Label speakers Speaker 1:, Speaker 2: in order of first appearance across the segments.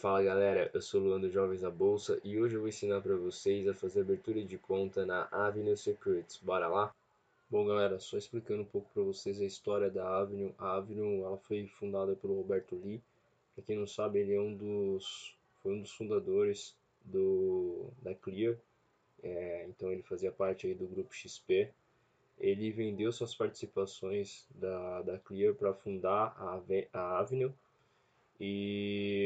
Speaker 1: Fala galera, eu sou o Luan do Jovens da Bolsa e hoje eu vou ensinar para vocês a fazer abertura de conta na Avenue Securities. Bora lá? Bom galera, só explicando um pouco para vocês a história da Avenue. A Avenue ela foi fundada pelo Roberto Lee. Para quem não sabe, ele é um dos, foi um dos fundadores do, da Clear. É, então ele fazia parte aí do grupo XP. Ele vendeu suas participações da, da Clear para fundar a, a Avenue e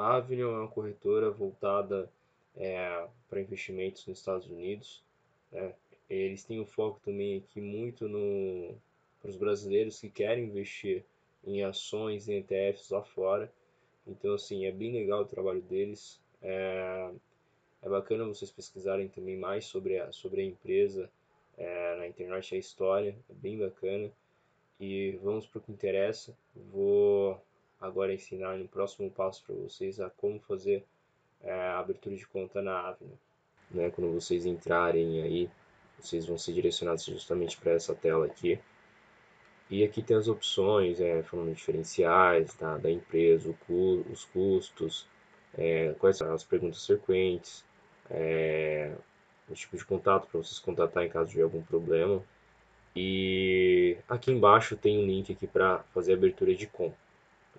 Speaker 1: a Avenue é uma corretora voltada é, para investimentos nos Estados Unidos. Né? Eles têm um foco também aqui muito no, para os brasileiros que querem investir em ações e ETFs lá fora. Então, assim, é bem legal o trabalho deles. É, é bacana vocês pesquisarem também mais sobre a, sobre a empresa é, na internet, a história, é bem bacana. E vamos para o que interessa. Vou agora ensinar no próximo passo para vocês a como fazer é, a abertura de conta na Avenue. Né? Quando vocês entrarem aí, vocês vão ser direcionados justamente para essa tela aqui. E aqui tem as opções, é, falando diferenciais da, da empresa, cu, os custos, é, quais são as perguntas frequentes, é, o tipo de contato para vocês contatar em caso de algum problema. E aqui embaixo tem um link aqui para fazer abertura de conta.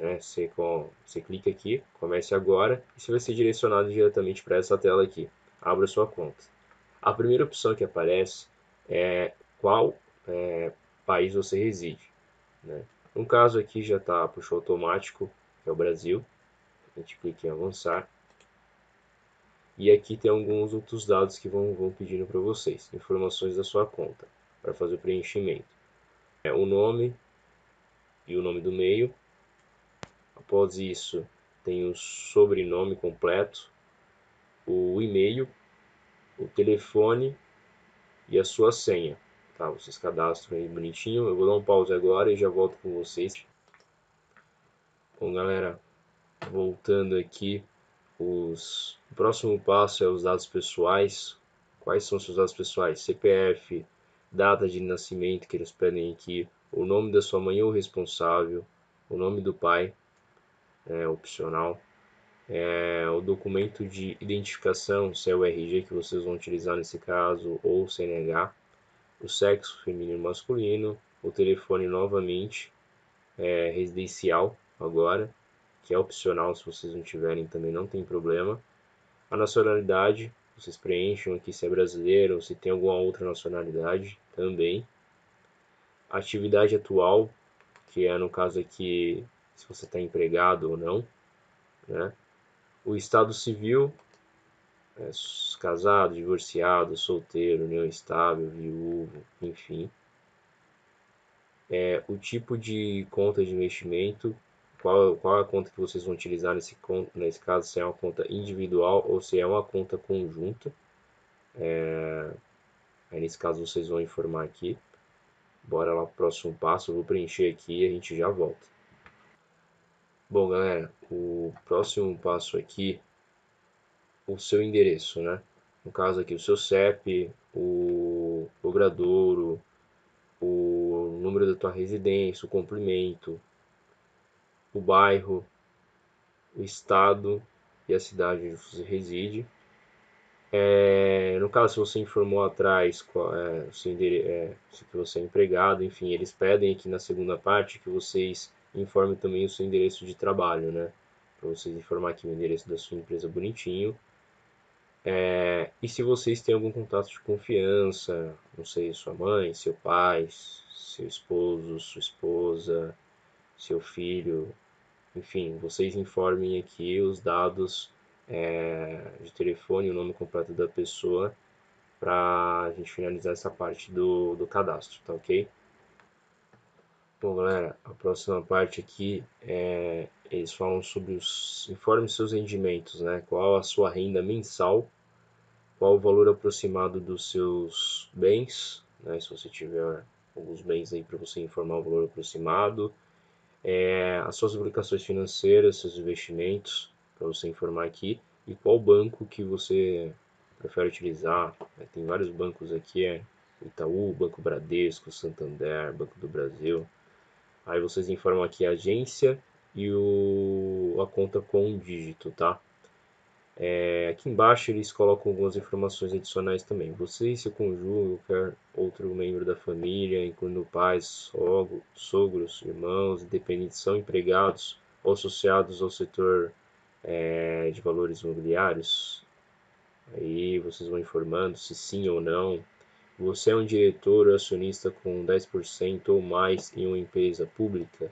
Speaker 1: Né? Você, com, você clica aqui, comece agora, e você vai ser direcionado diretamente para essa tela aqui. Abra sua conta. A primeira opção que aparece é qual é, país você reside. Né? No caso aqui já está puxou automático, que é o Brasil. A gente clica em avançar. E aqui tem alguns outros dados que vão, vão pedindo para vocês. Informações da sua conta, para fazer o preenchimento. É, o nome e o nome do meio, Após isso, tem o sobrenome completo, o e-mail, o telefone e a sua senha. Tá, vocês cadastram aí bonitinho. Eu vou dar um pause agora e já volto com vocês. Bom, galera, voltando aqui, os... o próximo passo é os dados pessoais. Quais são os seus dados pessoais? CPF, data de nascimento que eles pedem aqui, o nome da sua mãe ou responsável, o nome do pai, é, opcional. É, o documento de identificação, se é o RG que vocês vão utilizar nesse caso, ou CNH, o sexo feminino e masculino, o telefone novamente, é, residencial agora, que é opcional se vocês não tiverem também não tem problema. A nacionalidade, vocês preenchem aqui se é brasileiro ou se tem alguma outra nacionalidade também. Atividade atual, que é no caso aqui se você está empregado ou não, né? O estado civil, é, casado, divorciado, solteiro, união estável, viúvo, enfim. É, o tipo de conta de investimento, qual, qual é a conta que vocês vão utilizar nesse, nesse caso, se é uma conta individual ou se é uma conta conjunta. É, aí nesse caso vocês vão informar aqui. Bora lá para o próximo passo, eu vou preencher aqui e a gente já volta. Bom, galera, o próximo passo aqui, o seu endereço, né? No caso aqui, o seu CEP, o logradouro, o número da tua residência, o complemento, o bairro, o estado e a cidade onde você reside. É, no caso, se você informou atrás qual é, endereço, é, que você é empregado, enfim, eles pedem aqui na segunda parte que vocês informe também o seu endereço de trabalho, né? Para vocês informar aqui o endereço da sua empresa bonitinho. É, e se vocês têm algum contato de confiança, não sei, sua mãe, seu pai, seu esposo, sua esposa, seu filho, enfim, vocês informem aqui os dados é, de telefone, o nome completo da pessoa, para a gente finalizar essa parte do, do cadastro, tá ok? Bom, galera, a próxima parte aqui é eles falam sobre os informe seus rendimentos, né? Qual a sua renda mensal, qual o valor aproximado dos seus bens, né? Se você tiver alguns bens aí para você informar o valor aproximado, é, as suas obrigações financeiras, seus investimentos, para você informar aqui, e qual banco que você prefere utilizar. Né? Tem vários bancos aqui, é Itaú, Banco Bradesco, Santander, Banco do Brasil. Aí vocês informam aqui a agência e o, a conta com um dígito, tá? É, aqui embaixo eles colocam algumas informações adicionais também. Você e seu cônjuge qualquer outro membro da família, incluindo pais, sogro, sogros, irmãos, dependentes, são empregados ou associados ao setor é, de valores imobiliários. Aí vocês vão informando se sim ou não. Você é um diretor ou acionista com 10% ou mais em uma empresa pública?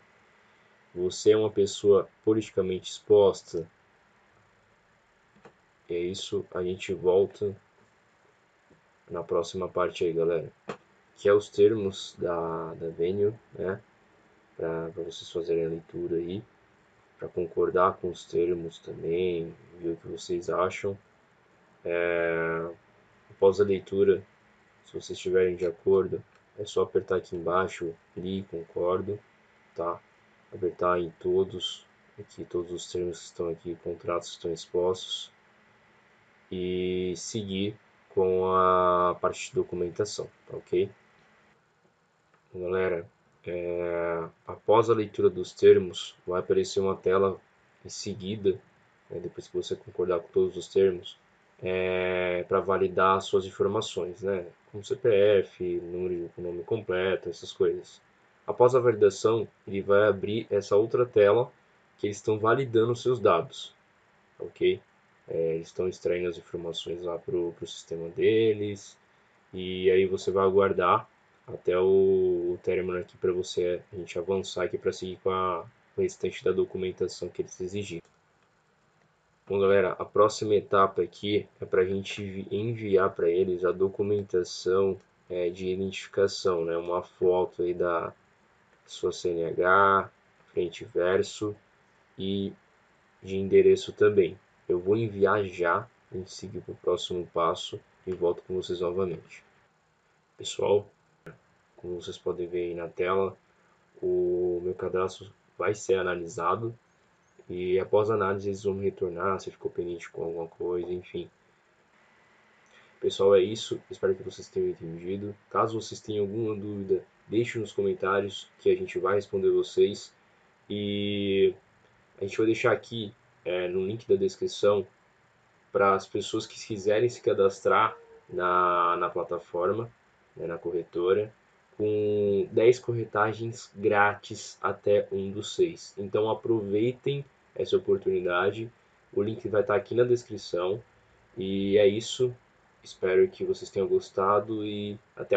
Speaker 1: Você é uma pessoa politicamente exposta? é isso, a gente volta na próxima parte aí, galera. Que é os termos da, da Venue, né? Para vocês fazerem a leitura aí. Para concordar com os termos também, ver o que vocês acham. É, após a leitura, se vocês estiverem de acordo, é só apertar aqui embaixo, li, concordo, tá? Apertar em todos, aqui todos os termos que estão aqui, contratos estão expostos e seguir com a parte de documentação, tá ok? Galera, é, após a leitura dos termos, vai aparecer uma tela em seguida, né, depois que você concordar com todos os termos, é, para validar suas informações, né, como CPF, número de nome completo, essas coisas. Após a validação, ele vai abrir essa outra tela que eles estão validando seus dados, ok? É, eles estão extraindo as informações lá para o sistema deles. E aí você vai aguardar até o, o término aqui para você a gente avançar aqui para seguir com a o restante da documentação que eles exigirem. Bom, galera, a próxima etapa aqui é para a gente enviar para eles a documentação é, de identificação, né? Uma foto aí da sua CNH, frente e verso e de endereço também. Eu vou enviar já, gente seguir para o próximo passo e volto com vocês novamente. Pessoal, como vocês podem ver aí na tela, o meu cadastro vai ser analisado e após a análise eles vão retornar se ficou pendente com alguma coisa, enfim. Pessoal, é isso. Espero que vocês tenham entendido. Caso vocês tenham alguma dúvida, deixe nos comentários que a gente vai responder vocês. E a gente vai deixar aqui é, no link da descrição para as pessoas que quiserem se cadastrar na, na plataforma, né, na corretora, com 10 corretagens grátis até um dos seis. Então aproveitem essa oportunidade. O link vai estar aqui na descrição. E é isso. Espero que vocês tenham gostado e até